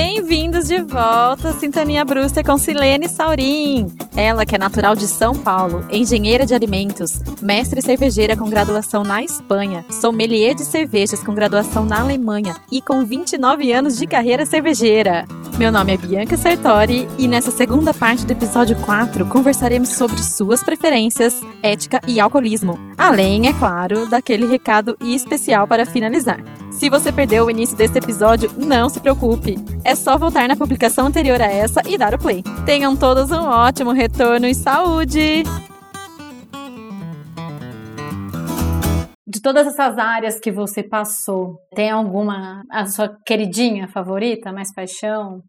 Bem-vindos de volta Sintonia Brewster com Silene Saurim. Ela que é natural de São Paulo, engenheira de alimentos, mestre cervejeira com graduação na Espanha, sommelier de cervejas com graduação na Alemanha e com 29 anos de carreira cervejeira. Meu nome é Bianca Sertori e nessa segunda parte do episódio 4 conversaremos sobre suas preferências, ética e alcoolismo. Além, é claro, daquele recado especial para finalizar. Se você perdeu o início desse episódio, não se preocupe. É só voltar na publicação anterior a essa e dar o play. Tenham todos um ótimo retorno e saúde! De todas essas áreas que você passou, tem alguma a sua queridinha favorita, mais paixão?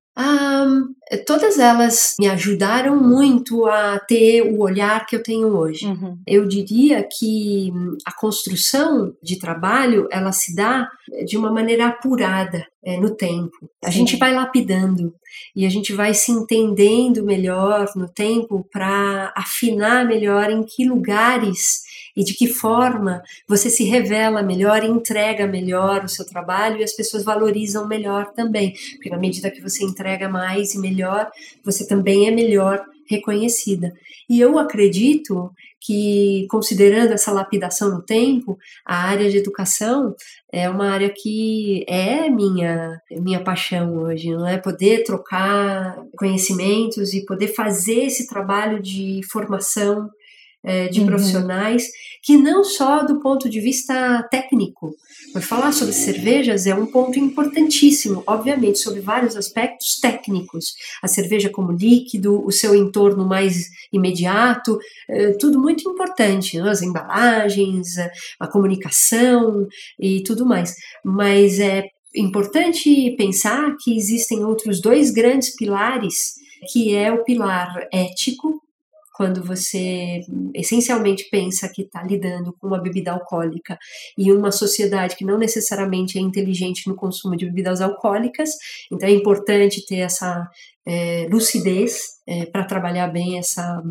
Todas elas me ajudaram muito a ter o olhar que eu tenho hoje. Uhum. Eu diria que a construção de trabalho ela se dá de uma maneira apurada é, no tempo. A Sim. gente vai lapidando e a gente vai se entendendo melhor no tempo para afinar melhor em que lugares e de que forma você se revela melhor, entrega melhor o seu trabalho e as pessoas valorizam melhor também, porque na medida que você entrega mais e melhor, você também é melhor reconhecida. E eu acredito que, considerando essa lapidação no tempo, a área de educação é uma área que é minha minha paixão hoje, não é poder trocar conhecimentos e poder fazer esse trabalho de formação é, de uhum. profissionais que não só do ponto de vista técnico, mas falar sobre cervejas é um ponto importantíssimo, obviamente, sobre vários aspectos técnicos. A cerveja como líquido, o seu entorno mais imediato, é, tudo muito importante, né? as embalagens, a, a comunicação e tudo mais. Mas é importante pensar que existem outros dois grandes pilares, que é o pilar ético quando você essencialmente pensa que está lidando com uma bebida alcoólica e uma sociedade que não necessariamente é inteligente no consumo de bebidas alcoólicas, então é importante ter essa é, lucidez é, para trabalhar bem essa,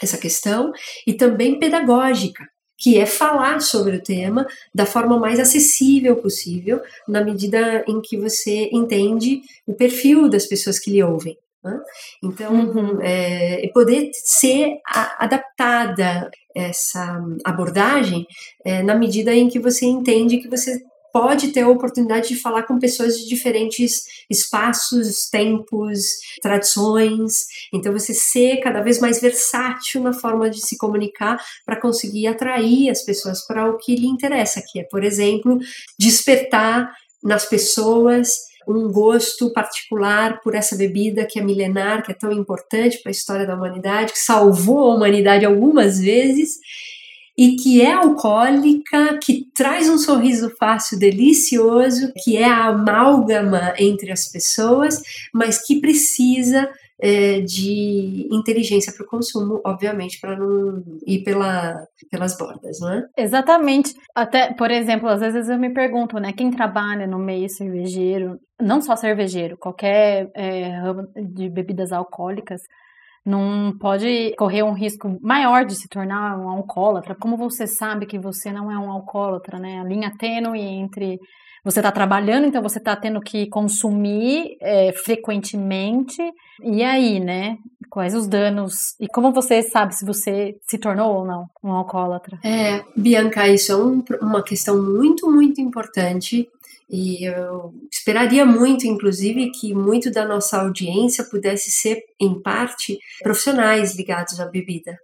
essa questão e também pedagógica, que é falar sobre o tema da forma mais acessível possível, na medida em que você entende o perfil das pessoas que lhe ouvem. Né? Então, uhum. é, poder ser a, adaptada essa abordagem é, na medida em que você entende que você pode ter a oportunidade de falar com pessoas de diferentes espaços, tempos, tradições. Então, você ser cada vez mais versátil na forma de se comunicar para conseguir atrair as pessoas para o que lhe interessa, que é, por exemplo, despertar nas pessoas um gosto particular por essa bebida que é milenar, que é tão importante para a história da humanidade, que salvou a humanidade algumas vezes e que é alcoólica, que traz um sorriso fácil delicioso, que é a amálgama entre as pessoas, mas que precisa é, de inteligência para o consumo, obviamente, para não ir pela, pelas bordas, não é? Exatamente. Até, por exemplo, às vezes eu me pergunto, né, quem trabalha no meio cervejeiro, não só cervejeiro, qualquer é, ramo de bebidas alcoólicas, não pode correr um risco maior de se tornar um alcoólatra. Como você sabe que você não é um alcoólatra, né? A linha tênue entre você está trabalhando, então você está tendo que consumir é, frequentemente. E aí, né? Quais os danos? E como você sabe se você se tornou ou não um alcoólatra? É, Bianca, isso é um, uma questão muito, muito importante. E eu esperaria muito, inclusive, que muito da nossa audiência pudesse ser, em parte, profissionais ligados à bebida.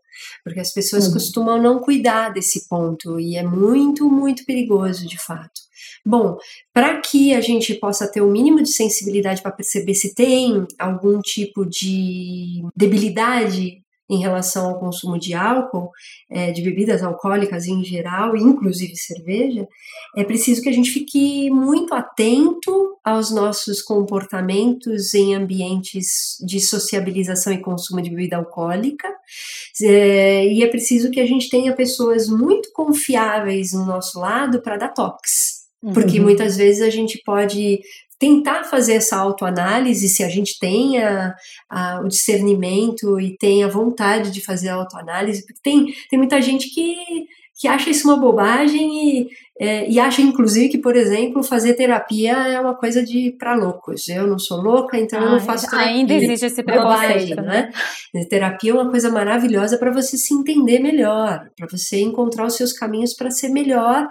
Porque as pessoas uhum. costumam não cuidar desse ponto e é muito, muito perigoso, de fato. Bom, para que a gente possa ter o um mínimo de sensibilidade para perceber se tem algum tipo de debilidade em relação ao consumo de álcool, é, de bebidas alcoólicas em geral, inclusive cerveja, é preciso que a gente fique muito atento aos nossos comportamentos em ambientes de sociabilização e consumo de bebida alcoólica, é, e é preciso que a gente tenha pessoas muito confiáveis no nosso lado para dar toques. Porque uhum. muitas vezes a gente pode tentar fazer essa autoanálise, se a gente tem a, a, o discernimento e tem a vontade de fazer a autoanálise, porque tem, tem muita gente que, que acha isso uma bobagem e, é, e acha, inclusive, que, por exemplo, fazer terapia é uma coisa de para loucos. Eu não sou louca, então ah, eu não faço terapia. Ainda existe esse preconceito, né? né? Terapia é uma coisa maravilhosa para você se entender melhor, para você encontrar os seus caminhos para ser melhor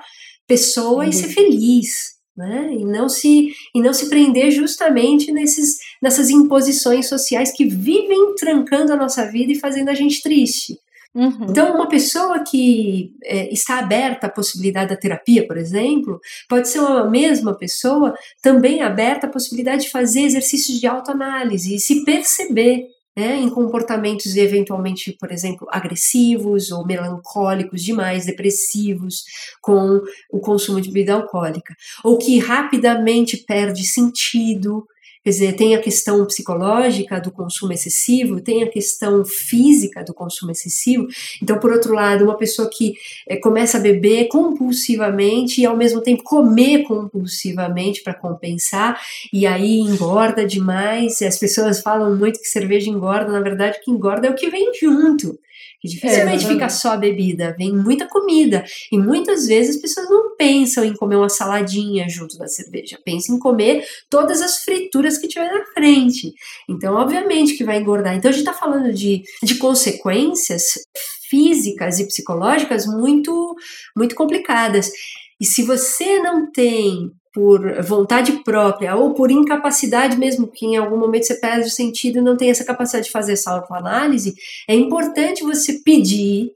pessoa Sim. e ser feliz. Né? E não se e não se prender justamente nesses nessas imposições sociais que vivem trancando a nossa vida e fazendo a gente triste. Uhum. Então, uma pessoa que é, está aberta à possibilidade da terapia, por exemplo, pode ser uma mesma pessoa também aberta à possibilidade de fazer exercícios de autoanálise e se perceber né, em comportamentos eventualmente, por exemplo, agressivos ou melancólicos demais, depressivos, com o consumo de bebida alcoólica, ou que rapidamente perde sentido, Quer dizer, tem a questão psicológica do consumo excessivo, tem a questão física do consumo excessivo. Então, por outro lado, uma pessoa que é, começa a beber compulsivamente e ao mesmo tempo comer compulsivamente para compensar, e aí engorda demais. As pessoas falam muito que cerveja engorda, na verdade, o que engorda é o que vem junto que dificilmente é, fica só a bebida, vem muita comida. E muitas vezes as pessoas não pensam em comer uma saladinha junto da cerveja, pensam em comer todas as frituras que tiver na frente. Então, obviamente que vai engordar. Então, a gente está falando de, de consequências físicas e psicológicas muito, muito complicadas. E se você não tem por vontade própria ou por incapacidade mesmo, que em algum momento você perde o sentido e não tem essa capacidade de fazer essa autoanálise, é importante você pedir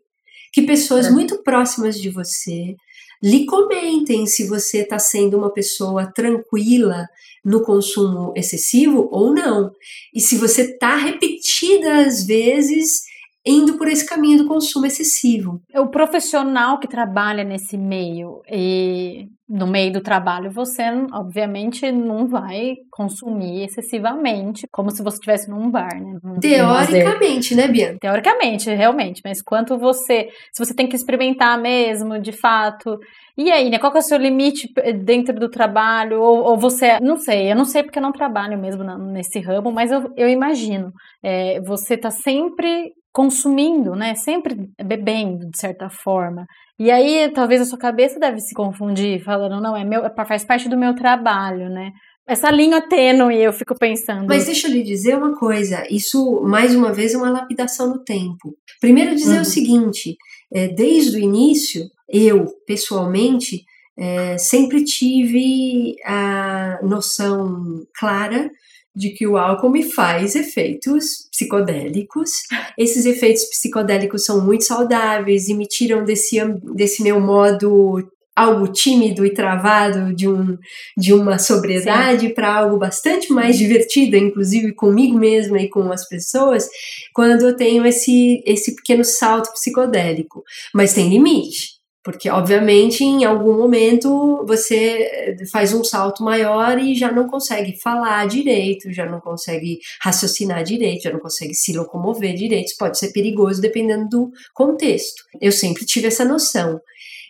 que pessoas é. muito próximas de você lhe comentem se você está sendo uma pessoa tranquila no consumo excessivo ou não. E se você está repetidas vezes indo por esse caminho do consumo excessivo. O profissional que trabalha nesse meio e no meio do trabalho você obviamente não vai consumir excessivamente, como se você estivesse num bar, né? Teoricamente, né, Bianca? Teoricamente, realmente, mas quanto você, se você tem que experimentar mesmo, de fato, e aí, né? Qual é o seu limite dentro do trabalho? Ou, ou você, não sei, eu não sei porque eu não trabalho mesmo nesse ramo, mas eu, eu imagino, é, você tá sempre consumindo, né? Sempre bebendo, de certa forma. E aí, talvez a sua cabeça deve se confundir, falando, não, é meu, é faz parte do meu trabalho, né? Essa linha tênue, eu fico pensando. Mas deixa eu lhe dizer uma coisa, isso, mais uma vez, é uma lapidação no tempo. Primeiro dizer uhum. o seguinte, é, desde o início, eu, pessoalmente, é, sempre tive a noção clara de que o álcool me faz efeitos psicodélicos. Esses efeitos psicodélicos são muito saudáveis e me tiram desse, desse meu modo algo tímido e travado de, um, de uma sobriedade para algo bastante mais divertido, inclusive comigo mesma e com as pessoas, quando eu tenho esse, esse pequeno salto psicodélico. Mas tem limite. Porque, obviamente, em algum momento você eh, faz um salto maior e já não consegue falar direito, já não consegue raciocinar direito, já não consegue se locomover direito. Isso pode ser perigoso dependendo do contexto. Eu sempre tive essa noção.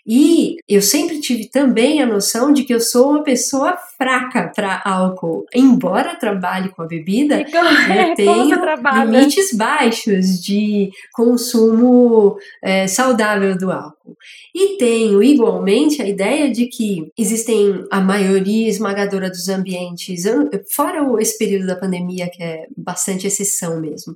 E eu sempre tive também a noção de que eu sou uma pessoa fraca para álcool. Embora trabalhe com a bebida, eu tenho limites baixos de consumo é, saudável do álcool. E tenho igualmente a ideia de que existem a maioria esmagadora dos ambientes, fora esse período da pandemia que é bastante exceção mesmo,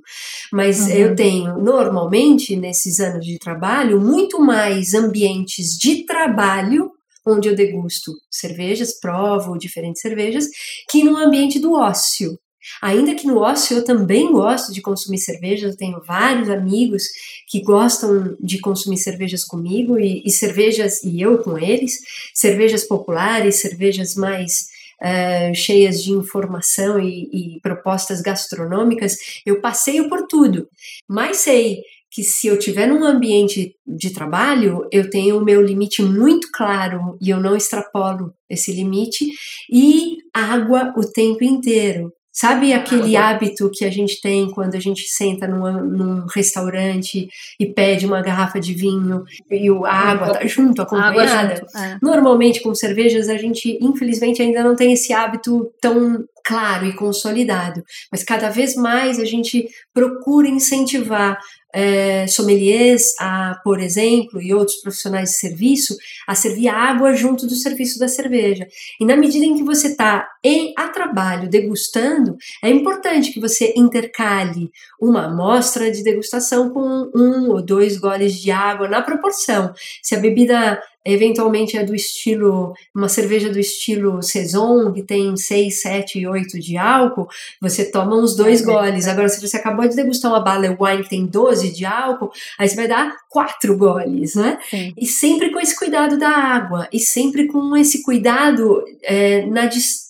mas uhum. eu tenho normalmente nesses anos de trabalho muito mais ambientes de trabalho onde eu degusto cervejas, provo diferentes cervejas, que no ambiente do ócio. Ainda que no ócio eu também gosto de consumir cervejas, eu tenho vários amigos que gostam de consumir cervejas comigo e, e cervejas, e eu com eles, cervejas populares, cervejas mais uh, cheias de informação e, e propostas gastronômicas, eu passeio por tudo, mas sei que se eu tiver num ambiente de trabalho, eu tenho o meu limite muito claro e eu não extrapolo esse limite e água o tempo inteiro. Sabe aquele hábito que a gente tem quando a gente senta num, num restaurante e pede uma garrafa de vinho e a água tá junto, acompanhada? Junto, é. Normalmente com cervejas a gente, infelizmente, ainda não tem esse hábito tão claro e consolidado, mas cada vez mais a gente procura incentivar é, sommeliers, a, por exemplo, e outros profissionais de serviço, a servir água junto do serviço da cerveja. E na medida em que você está a trabalho degustando, é importante que você intercale uma amostra de degustação com um ou dois goles de água na proporção. Se a bebida eventualmente é do estilo, uma cerveja do estilo Saison, que tem 6, 7, 8 de álcool, você toma uns dois goles. Agora, se você acabou de degustar uma Barley Wine que tem 12 de álcool, aí você vai dar quatro goles, né? Sim. E sempre com esse cuidado da água, e sempre com esse cuidado é, na distância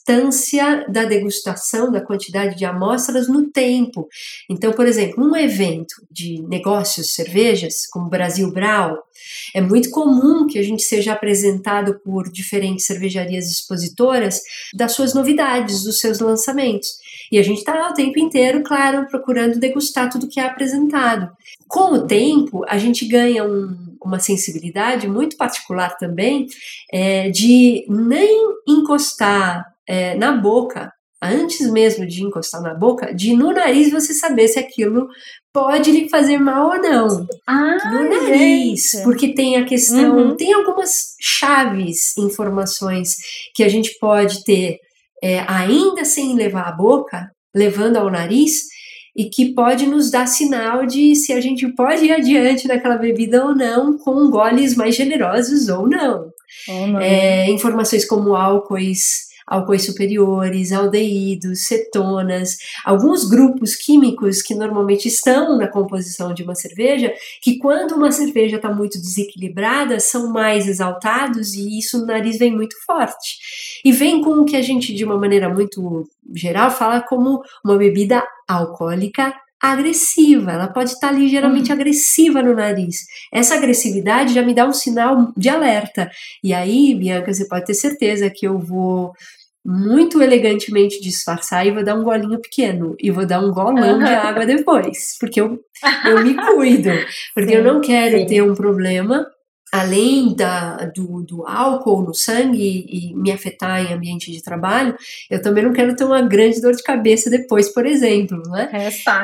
da degustação, da quantidade de amostras no tempo. Então, por exemplo, um evento de negócios cervejas, como Brasil Brau, é muito comum que a gente seja apresentado por diferentes cervejarias expositoras das suas novidades, dos seus lançamentos. E a gente está o tempo inteiro, claro, procurando degustar tudo que é apresentado. Com o tempo, a gente ganha um, uma sensibilidade muito particular também é, de nem encostar é, na boca antes mesmo de encostar na boca, de no nariz você saber se aquilo pode lhe fazer mal ou não. Ah, no nariz, gente. porque tem a questão, uhum. tem algumas chaves, informações que a gente pode ter é, ainda sem levar a boca, levando ao nariz, e que pode nos dar sinal de se a gente pode ir adiante daquela bebida ou não, com goles mais generosos ou não. Não. É, informações como álcoois álcoois superiores, aldeídos, cetonas, alguns grupos químicos que normalmente estão na composição de uma cerveja, que quando uma cerveja está muito desequilibrada, são mais exaltados e isso no nariz vem muito forte. E vem com o que a gente, de uma maneira muito geral, fala como uma bebida alcoólica agressiva, ela pode estar ligeiramente hum. agressiva no nariz. Essa agressividade já me dá um sinal de alerta. E aí, Bianca, você pode ter certeza que eu vou muito elegantemente disfarçar e vou dar um golinho pequeno e vou dar um golão de água depois, porque eu, eu me cuido, porque sim, eu não quero sim. ter um problema além da, do, do álcool no sangue e me afetar em ambiente de trabalho, eu também não quero ter uma grande dor de cabeça depois, por exemplo, né?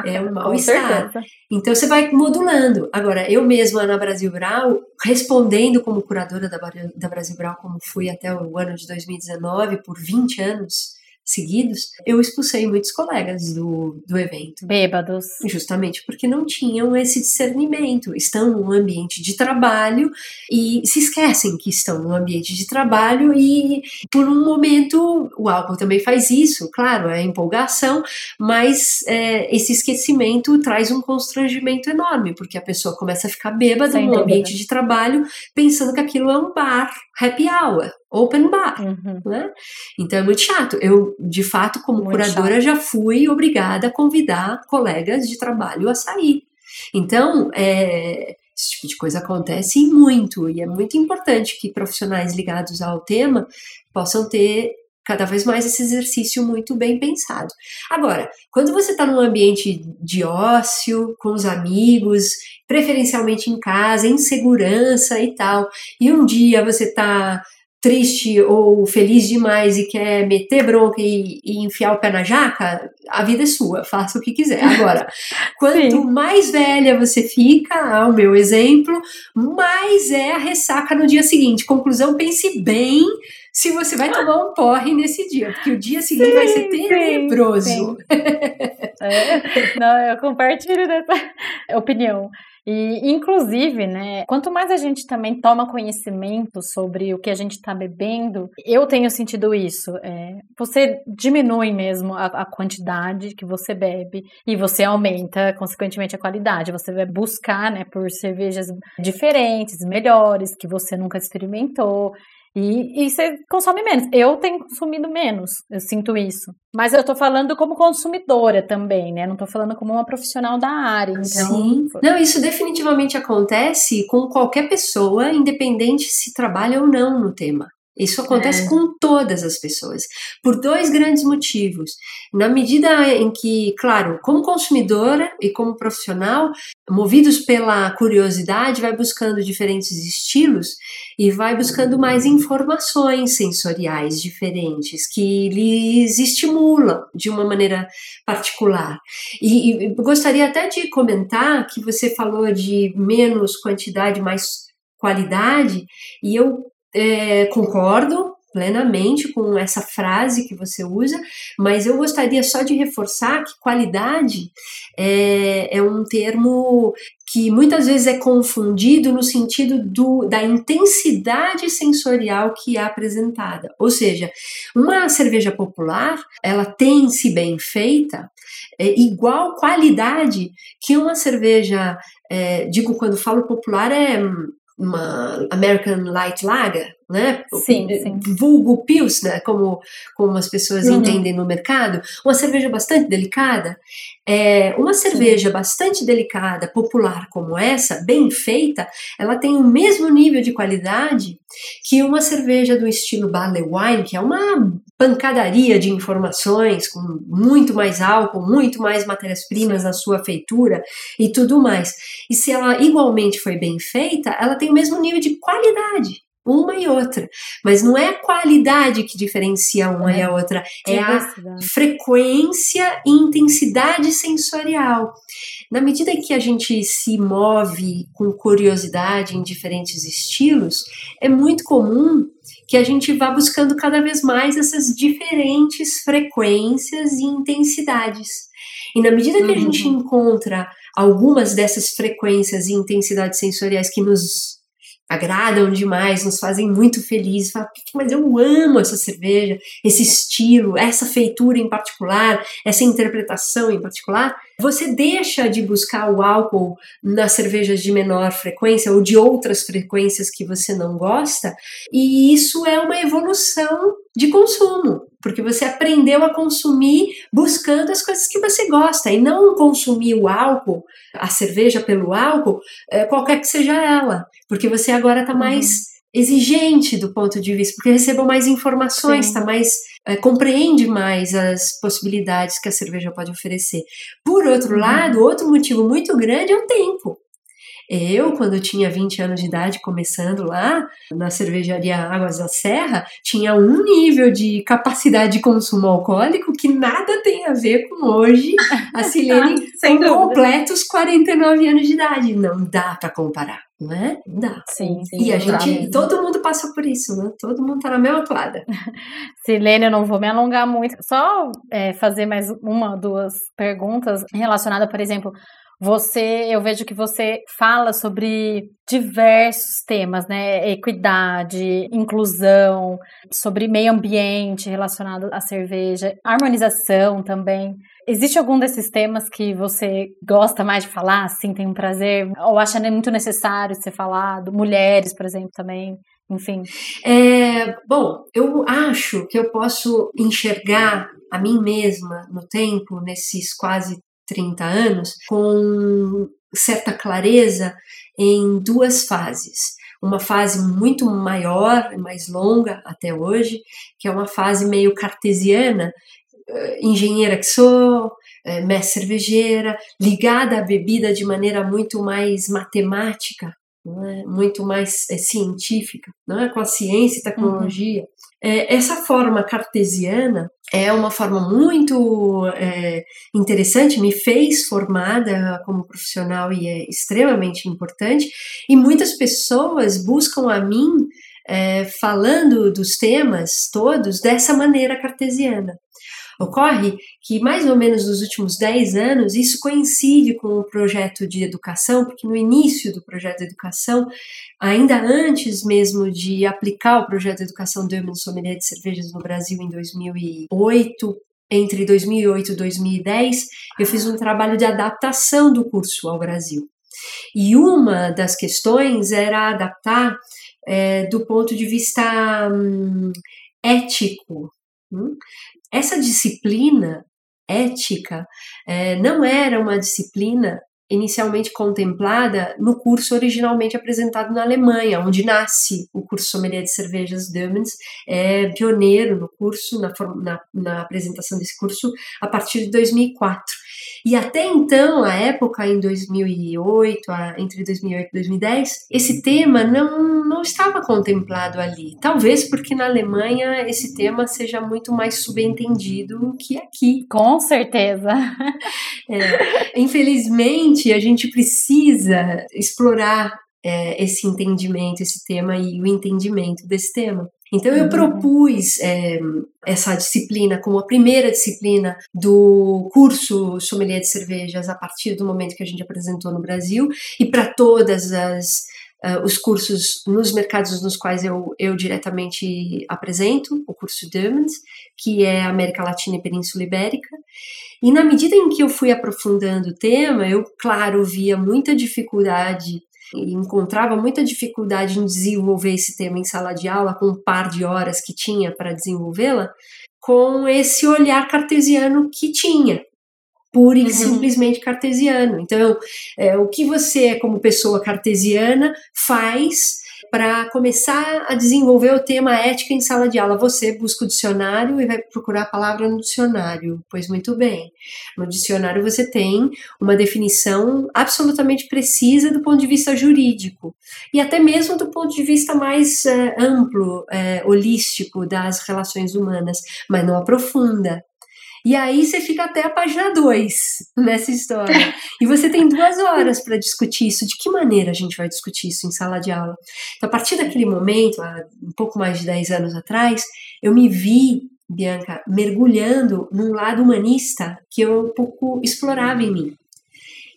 É, é um mal-estar. Então você vai modulando. Agora, eu mesma na Brasil Brau, respondendo como curadora da, da Brasil Brau, como fui até o ano de 2019, por 20 anos, seguidos, eu expulsei muitos colegas do, do evento. Bêbados. Justamente porque não tinham esse discernimento. Estão num ambiente de trabalho e se esquecem que estão num ambiente de trabalho e por um momento o álcool também faz isso, claro, é empolgação, mas é, esse esquecimento traz um constrangimento enorme, porque a pessoa começa a ficar bêbada Sem no ambiente de trabalho pensando que aquilo é um bar happy hour open bar, uhum. né? Então é muito chato. Eu, de fato, como muito curadora, chato. já fui obrigada a convidar colegas de trabalho a sair. Então, é, esse tipo de coisa acontece muito e é muito importante que profissionais ligados ao tema possam ter cada vez mais esse exercício muito bem pensado. Agora, quando você está num ambiente de ócio, com os amigos, preferencialmente em casa, em segurança e tal, e um dia você está triste ou feliz demais e quer meter bronca e, e, enfiar o pé na jaca, a vida é sua, faça o que quiser. Agora, quanto mais velha você fica, ao meu exemplo, mais é a ressaca no dia seguinte. Conclusão, pense bem se você vai tomar um porre nesse dia, porque o dia seguinte sim, vai ser tenebroso. Sim, sim. é, não, eu compartilho dessa opinião. E, inclusive, né, quanto mais a gente também toma conhecimento sobre o que a gente está bebendo, eu tenho sentido isso. É, você diminui mesmo a, a, quantidade que você bebe e você aumenta, consequentemente, a qualidade. Você vai buscar, né, por cervejas diferentes, melhores, que você nunca experimentou. E, e você consome menos. Eu tenho consumido menos, eu sinto isso. Mas eu tô falando como consumidora também, né? Não tô falando como uma profissional da área. Então... Sim. Não, isso definitivamente acontece com qualquer pessoa, independente se trabalha ou não no tema. Isso acontece é. com todas as pessoas, por dois grandes motivos. Na medida em que, claro, como consumidora e como profissional, movidos pela curiosidade, vai buscando diferentes estilos e vai buscando mais informações sensoriais diferentes que lhes estimulam de uma maneira particular. E, e gostaria até de comentar que você falou de menos quantidade, mais qualidade, e eu é, concordo plenamente com essa frase que você usa, mas eu gostaria só de reforçar que qualidade é, é um termo que muitas vezes é confundido no sentido do, da intensidade sensorial que é apresentada. Ou seja, uma cerveja popular, ela tem, se bem feita, é, igual qualidade que uma cerveja, é, digo quando falo popular, é uma American Light Lager, né? Sim, sim. Vulgo Pilsner, como, como as pessoas uhum. entendem no mercado, uma cerveja bastante delicada. É, uma cerveja sim. bastante delicada, popular como essa, bem feita, ela tem o mesmo nível de qualidade que uma cerveja do estilo barley wine, que é uma pancadaria de informações, com muito mais álcool, muito mais matérias-primas na sua feitura e tudo mais. E se ela igualmente foi bem feita, ela tem o mesmo nível de qualidade uma e outra. Mas não é a qualidade que diferencia uma é. e a outra, é a frequência e intensidade sensorial. Na medida que a gente se move com curiosidade em diferentes estilos, é muito comum que a gente vá buscando cada vez mais essas diferentes frequências e intensidades. E na medida que a gente uhum. encontra algumas dessas frequências e intensidades sensoriais que nos agradam demais, nos fazem muito felizes. Fala, mas eu amo essa cerveja, esse estilo, essa feitura em particular, essa interpretação em particular. Você deixa de buscar o álcool nas cervejas de menor frequência ou de outras frequências que você não gosta, e isso é uma evolução de consumo, porque você aprendeu a consumir buscando as coisas que você gosta e não consumir o álcool, a cerveja pelo álcool, eh, qualquer que seja ela, porque você agora está mais uhum. exigente do ponto de vista, porque recebeu mais informações, está mais é, compreende mais as possibilidades que a cerveja pode oferecer. Por outro uhum. lado, outro motivo muito grande é o tempo. Eu, quando tinha 20 anos de idade, começando lá na cervejaria Águas da Serra, tinha um nível de capacidade de consumo alcoólico que nada tem a ver com hoje a Silene com completos 49 anos de idade. Não dá para comparar, não é? Não dá. Sim, sim. E a gente, todo mundo passa por isso, né? Todo mundo tá na mesma toada. Silene, eu não vou me alongar muito, só é, fazer mais uma, duas perguntas relacionadas, por exemplo, você, eu vejo que você fala sobre diversos temas, né? Equidade, inclusão, sobre meio ambiente relacionado à cerveja, harmonização também. Existe algum desses temas que você gosta mais de falar, assim, tem um prazer, ou acha muito necessário ser falado? Mulheres, por exemplo, também, enfim. É, bom, eu acho que eu posso enxergar a mim mesma no tempo, nesses quase 30 anos, com certa clareza em duas fases. Uma fase muito maior, mais longa até hoje, que é uma fase meio cartesiana, eh, engenheira que sou, eh, mestre cervejeira, ligada à bebida de maneira muito mais matemática, é? muito mais é, científica, não é? com a ciência e tecnologia. Uhum. É, essa forma cartesiana é uma forma muito é, interessante, me fez formada como profissional e é extremamente importante. E muitas pessoas buscam a mim é, falando dos temas todos dessa maneira cartesiana. Ocorre que, mais ou menos nos últimos 10 anos, isso coincide com o projeto de educação, porque no início do projeto de educação, ainda antes mesmo de aplicar o projeto de educação do Emin Sommelier de Cervejas no Brasil em 2008, entre 2008 e 2010, eu fiz um trabalho de adaptação do curso ao Brasil. E uma das questões era adaptar é, do ponto de vista hum, ético. Hum? Essa disciplina ética é, não era uma disciplina inicialmente contemplada no curso originalmente apresentado na Alemanha, onde nasce o curso Sommelier de Cervejas Dömens, é pioneiro no curso, na, na, na apresentação desse curso, a partir de 2004. E até então, a época em 2008, entre 2008 e 2010, esse tema não, não estava contemplado ali. Talvez porque na Alemanha esse tema seja muito mais subentendido que aqui. Com certeza. É, infelizmente, a gente precisa explorar é, esse entendimento, esse tema e o entendimento desse tema. Então eu uhum. propus é, essa disciplina como a primeira disciplina do curso Sommelier de Cervejas a partir do momento que a gente apresentou no Brasil e para todas as uh, os cursos nos mercados nos quais eu, eu diretamente apresento, o curso Dermans, que é América Latina e Península Ibérica. E na medida em que eu fui aprofundando o tema, eu, claro, via muita dificuldade e encontrava muita dificuldade em desenvolver esse tema em sala de aula, com um par de horas que tinha para desenvolvê-la, com esse olhar cartesiano que tinha, pura e uhum. simplesmente cartesiano. Então, é, o que você, como pessoa cartesiana, faz para começar a desenvolver o tema ética em sala de aula. Você busca o dicionário e vai procurar a palavra no dicionário. Pois muito bem. No dicionário você tem uma definição absolutamente precisa do ponto de vista jurídico e até mesmo do ponto de vista mais é, amplo, é, holístico das relações humanas, mas não aprofunda. E aí você fica até a página 2 nessa história. E você tem duas horas para discutir isso. De que maneira a gente vai discutir isso em sala de aula? Então, a partir daquele momento, há um pouco mais de 10 anos atrás, eu me vi, Bianca, mergulhando num lado humanista que eu um pouco explorava em mim.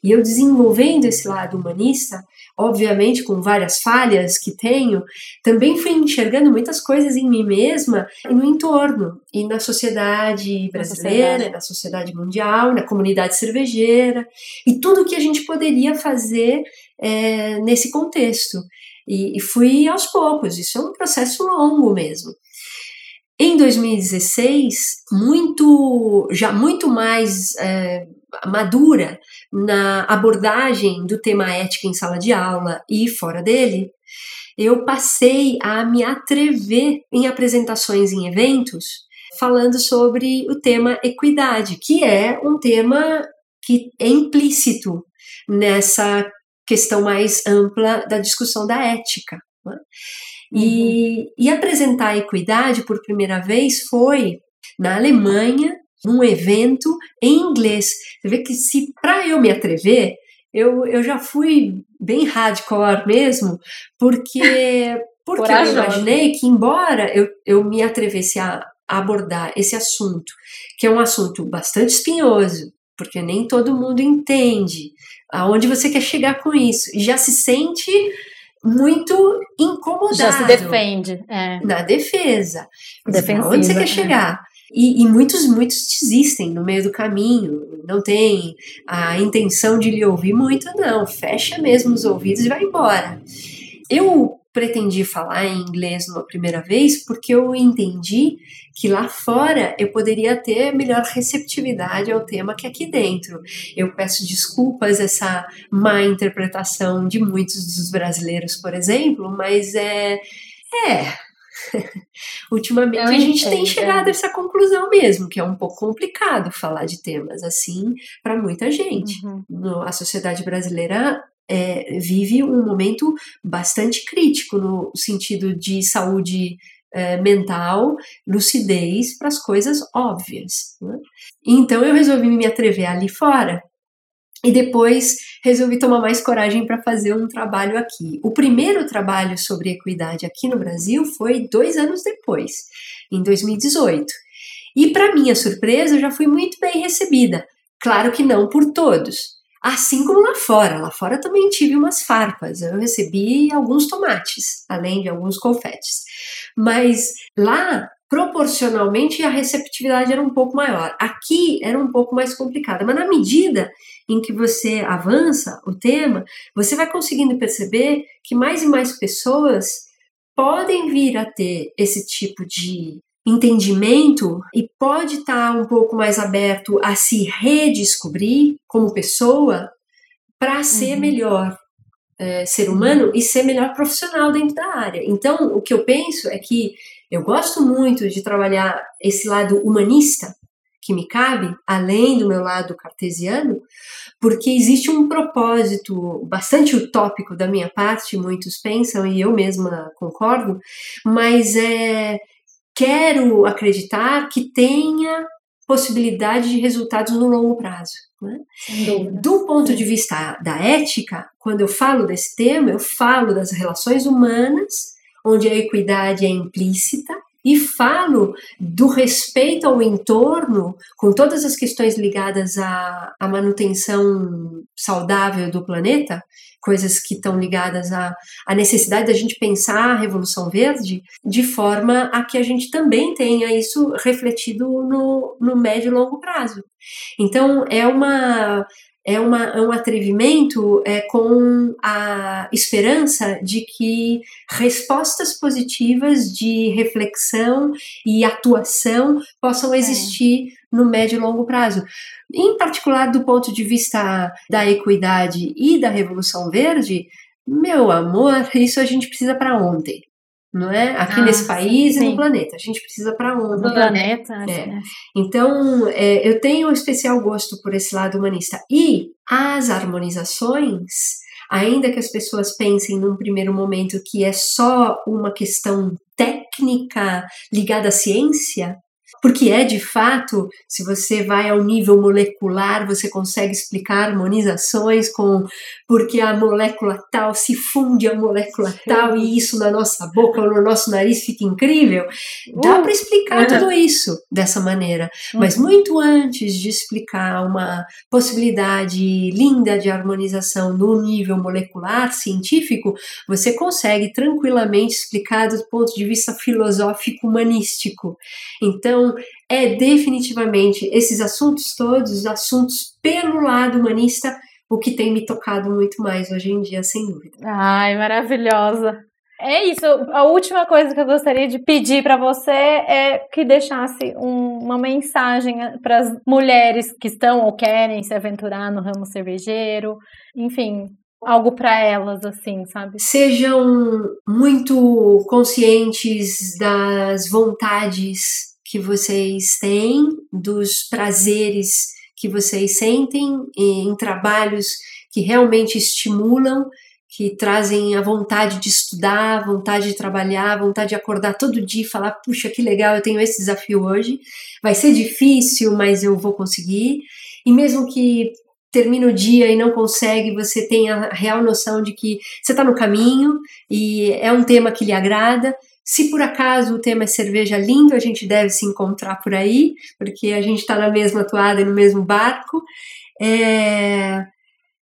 E eu desenvolvendo esse lado humanista, obviamente com várias falhas que tenho, também fui enxergando muitas coisas em mim mesma e no entorno, e na sociedade brasileira, na sociedade, na sociedade mundial, na comunidade cervejeira, e tudo que a gente poderia fazer é, nesse contexto. E, e fui aos poucos, isso é um processo longo mesmo. Em 2016, muito, já muito mais é, madura na abordagem do tema ética em sala de aula e fora dele, eu passei a me atrever em apresentações em eventos falando sobre o tema equidade, que é um tema que é implícito nessa questão mais ampla da discussão da ética. Né? E, uhum. e apresentar a equidade por primeira vez foi na Alemanha, num evento em inglês. Você vê que se para eu me atrever, eu, eu já fui bem hardcore mesmo, porque, porque eu imaginei que, embora eu, eu me atrevesse a abordar esse assunto, que é um assunto bastante espinhoso, porque nem todo mundo entende aonde você quer chegar com isso, e já se sente muito incomodado. Já se defende. É. Na defesa. Defensiva, onde você quer é. chegar? E, e, muitos, muitos desistem no meio do caminho, não tem a intenção de lhe ouvir muito, não. Fecha mesmo os ouvidos e vai embora. Eu pretendi falar em inglês numa primeira vez porque eu entendi que lá fora eu poderia ter melhor receptividade ao tema que aqui dentro. Eu peço desculpas essa má interpretação de muitos dos brasileiros, por exemplo, mas é é Ultimamente a gente tem chegado a essa conclusão mesmo, que é um pouco complicado falar de temas assim para muita gente. Uhum. No, a sociedade brasileira é, vive um momento bastante crítico no sentido de saúde é, mental, lucidez para as coisas óbvias. Né? Então eu resolvi me atrever ali fora e depois resolvi tomar mais coragem para fazer um trabalho aqui. O primeiro trabalho sobre equidade aqui no Brasil foi dois anos depois, em 2018. E para minha surpresa, eu já fui muito bem recebida. Claro que não por todos. Assim como lá fora. Lá fora também tive umas farpas. Eu recebi alguns tomates, além de alguns confetes. Mas lá proporcionalmente a receptividade era um pouco maior. Aqui era um pouco mais complicada, mas na medida em que você avança o tema, você vai conseguindo perceber que mais e mais pessoas podem vir a ter esse tipo de entendimento e pode estar um pouco mais aberto a se redescobrir como pessoa para ser uhum. melhor é, ser humano e ser melhor profissional dentro da área. Então, o que eu penso é que eu gosto muito de trabalhar esse lado humanista que me cabe, além do meu lado cartesiano, porque existe um propósito bastante utópico da minha parte, muitos pensam e eu mesma concordo, mas é quero acreditar que tenha possibilidade de resultados no longo prazo. Né? Do ponto de vista da ética, quando eu falo desse tema, eu falo das relações humanas, onde a equidade é implícita, e falo do respeito ao entorno, com todas as questões ligadas à, à manutenção saudável do planeta, coisas que estão ligadas à, à necessidade da gente pensar a Revolução Verde, de forma a que a gente também tenha isso refletido no, no médio e longo prazo. Então, é uma é, uma, é um atrevimento é, com a esperança de que respostas positivas de reflexão e atuação possam é. existir é. no médio e longo prazo. Em particular, do ponto de vista da equidade e da Revolução Verde, meu amor, isso a gente precisa para ontem não é? Aqui ah, nesse país sim. e no planeta. A gente precisa para onde? No planeta. É. Né? Então, é, eu tenho um especial gosto por esse lado humanista. E as harmonizações, ainda que as pessoas pensem num primeiro momento que é só uma questão técnica ligada à ciência, porque é de fato, se você vai ao nível molecular, você consegue explicar harmonizações com porque a molécula tal se funde a molécula tal e isso na nossa boca ou no nosso nariz fica incrível. Dá uh, para explicar uh -huh. tudo isso dessa maneira, uh -huh. mas muito antes de explicar uma possibilidade linda de harmonização no nível molecular científico, você consegue tranquilamente explicar do ponto de vista filosófico humanístico. Então, é definitivamente esses assuntos todos, assuntos pelo lado humanista, o que tem me tocado muito mais hoje em dia, sem dúvida. Ai, maravilhosa. É isso. A última coisa que eu gostaria de pedir para você é que deixasse um, uma mensagem para as mulheres que estão ou querem se aventurar no ramo cervejeiro, enfim, algo para elas, assim, sabe? Sejam muito conscientes das vontades que vocês têm, dos prazeres que vocês sentem em trabalhos que realmente estimulam, que trazem a vontade de estudar, vontade de trabalhar, vontade de acordar todo dia e falar: puxa, que legal, eu tenho esse desafio hoje. Vai ser difícil, mas eu vou conseguir. E mesmo que termine o dia e não consegue, você tem a real noção de que você está no caminho e é um tema que lhe agrada se por acaso o tema é cerveja lindo, a gente deve se encontrar por aí, porque a gente está na mesma toada e no mesmo barco. É...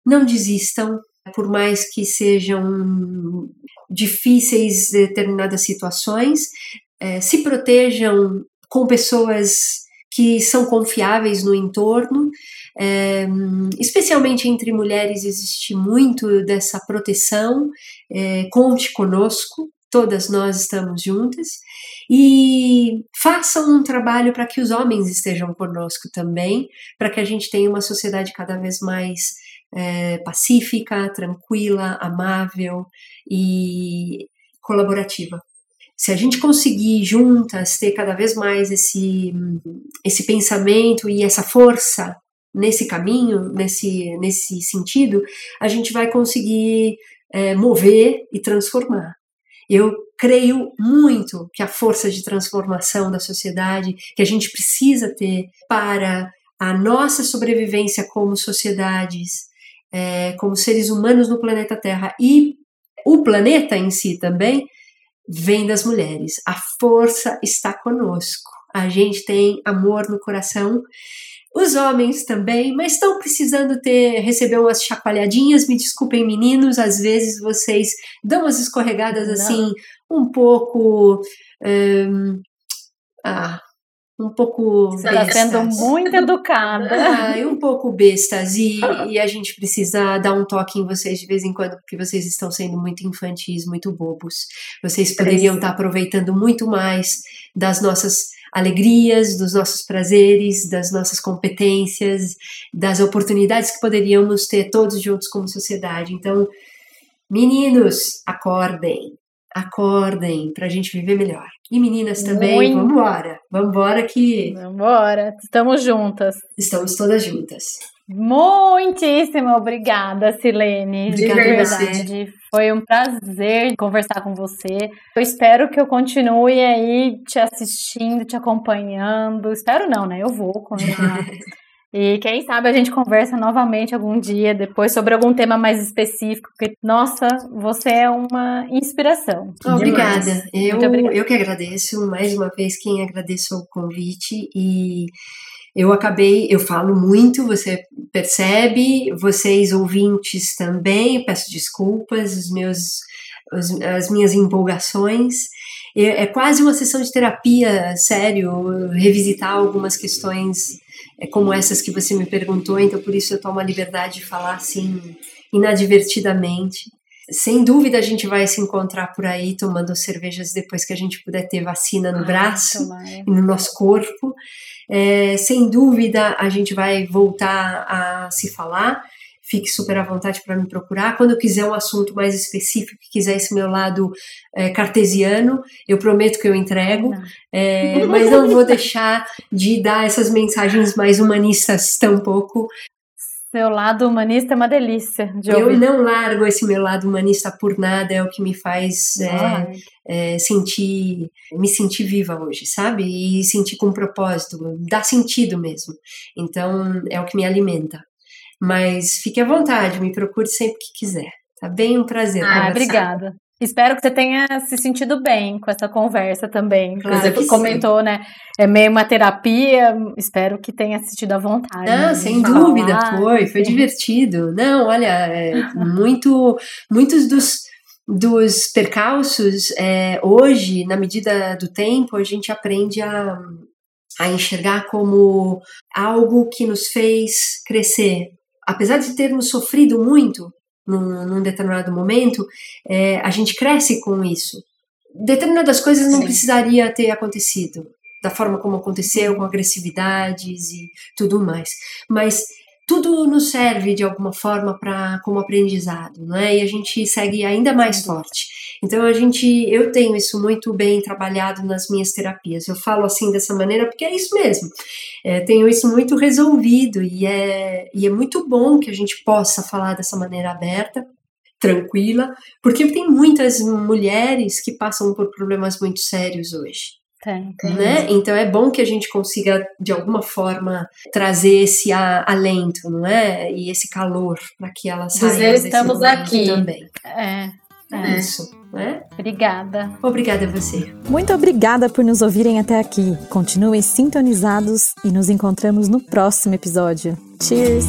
Não desistam, por mais que sejam difíceis determinadas situações, é, se protejam com pessoas que são confiáveis no entorno. É, especialmente entre mulheres existe muito dessa proteção. É, conte conosco, todas nós estamos juntas, e façam um trabalho para que os homens estejam conosco também, para que a gente tenha uma sociedade cada vez mais é, pacífica, tranquila, amável e colaborativa. Se a gente conseguir juntas ter cada vez mais esse, esse pensamento e essa força nesse caminho, nesse, nesse sentido, a gente vai conseguir é, mover e transformar. Eu creio muito que a força de transformação da sociedade que a gente precisa ter para a nossa sobrevivência como sociedades, é, como seres humanos no planeta Terra e o planeta em si também, vem das mulheres. A força está conosco. A gente tem amor no coração os homens também, mas estão precisando ter receber umas chacoalhadinhas. Me desculpem, meninos, às vezes vocês dão umas escorregadas assim, um pouco. Um, ah, um pouco Você está sendo muito educada. Ah, e um pouco bestas. E, e, a gente precisa dar um toque em vocês de vez em quando, porque vocês estão sendo muito infantis, muito bobos. Vocês poderiam estar aproveitando muito mais das nossas alegrias, dos nossos prazeres, das nossas competências, das oportunidades que poderíamos ter todos juntos como sociedade. Então, meninos, acordem, acordem para a gente viver melhor. E meninas também, vamos embora, vamos embora que... Vamos embora, estamos juntas. Estamos todas juntas. Muitíssimo obrigada, Silene. Obrigada de verdade. Foi um prazer conversar com você. Eu espero que eu continue aí te assistindo, te acompanhando. Espero não, né? Eu vou continuar. E quem sabe a gente conversa novamente algum dia depois sobre algum tema mais específico, porque, nossa, você é uma inspiração. Obrigada. Eu, obrigada. eu que agradeço, mais uma vez, quem agradeço o convite e eu acabei, eu falo muito, você percebe, vocês ouvintes também, peço desculpas, os meus, os, as minhas empolgações. É, é quase uma sessão de terapia, sério, revisitar algumas questões é, como essas que você me perguntou, então por isso eu tomo a liberdade de falar assim, inadvertidamente. Sem dúvida a gente vai se encontrar por aí tomando cervejas depois que a gente puder ter vacina no ah, braço e no nosso corpo. É, sem dúvida a gente vai voltar a se falar fique super à vontade para me procurar. Quando eu quiser um assunto mais específico, que quiser esse meu lado é, cartesiano, eu prometo que eu entrego, não. É, mas não vou deixar de dar essas mensagens mais humanistas tampouco. Seu lado humanista é uma delícia de ouvir. Eu não largo esse meu lado humanista por nada, é o que me faz é, é, sentir, me sentir viva hoje, sabe? E sentir com propósito, dá sentido mesmo. Então, é o que me alimenta. Mas fique à vontade, me procure sempre que quiser. Tá bem um prazer. Ah, obrigada. Espero que você tenha se sentido bem com essa conversa também. Claro você comentou, sim. né? É meio uma terapia. Espero que tenha assistido à vontade. Não, sem dúvida, falar, foi. Foi divertido. Não, olha, é, muito, muitos dos, dos percalços, é, hoje, na medida do tempo, a gente aprende a, a enxergar como algo que nos fez crescer, apesar de termos sofrido muito num, num determinado momento, é, a gente cresce com isso. Determinadas coisas não Sim. precisaria ter acontecido da forma como aconteceu, com agressividades e tudo mais. Mas tudo nos serve de alguma forma para como aprendizado, não é? E a gente segue ainda mais forte. Então a gente, eu tenho isso muito bem trabalhado nas minhas terapias. Eu falo assim dessa maneira porque é isso mesmo. É, tenho isso muito resolvido e é, e é muito bom que a gente possa falar dessa maneira aberta, tranquila, porque tem muitas mulheres que passam por problemas muito sérios hoje. Tem, tem. Né? Então é bom que a gente consiga, de alguma forma, trazer esse alento, não é? E esse calor para que elas saiam Dizer, estamos aqui. também. É. É. Isso, né? Obrigada. Obrigada a você. Muito obrigada por nos ouvirem até aqui. Continuem sintonizados e nos encontramos no próximo episódio. Cheers!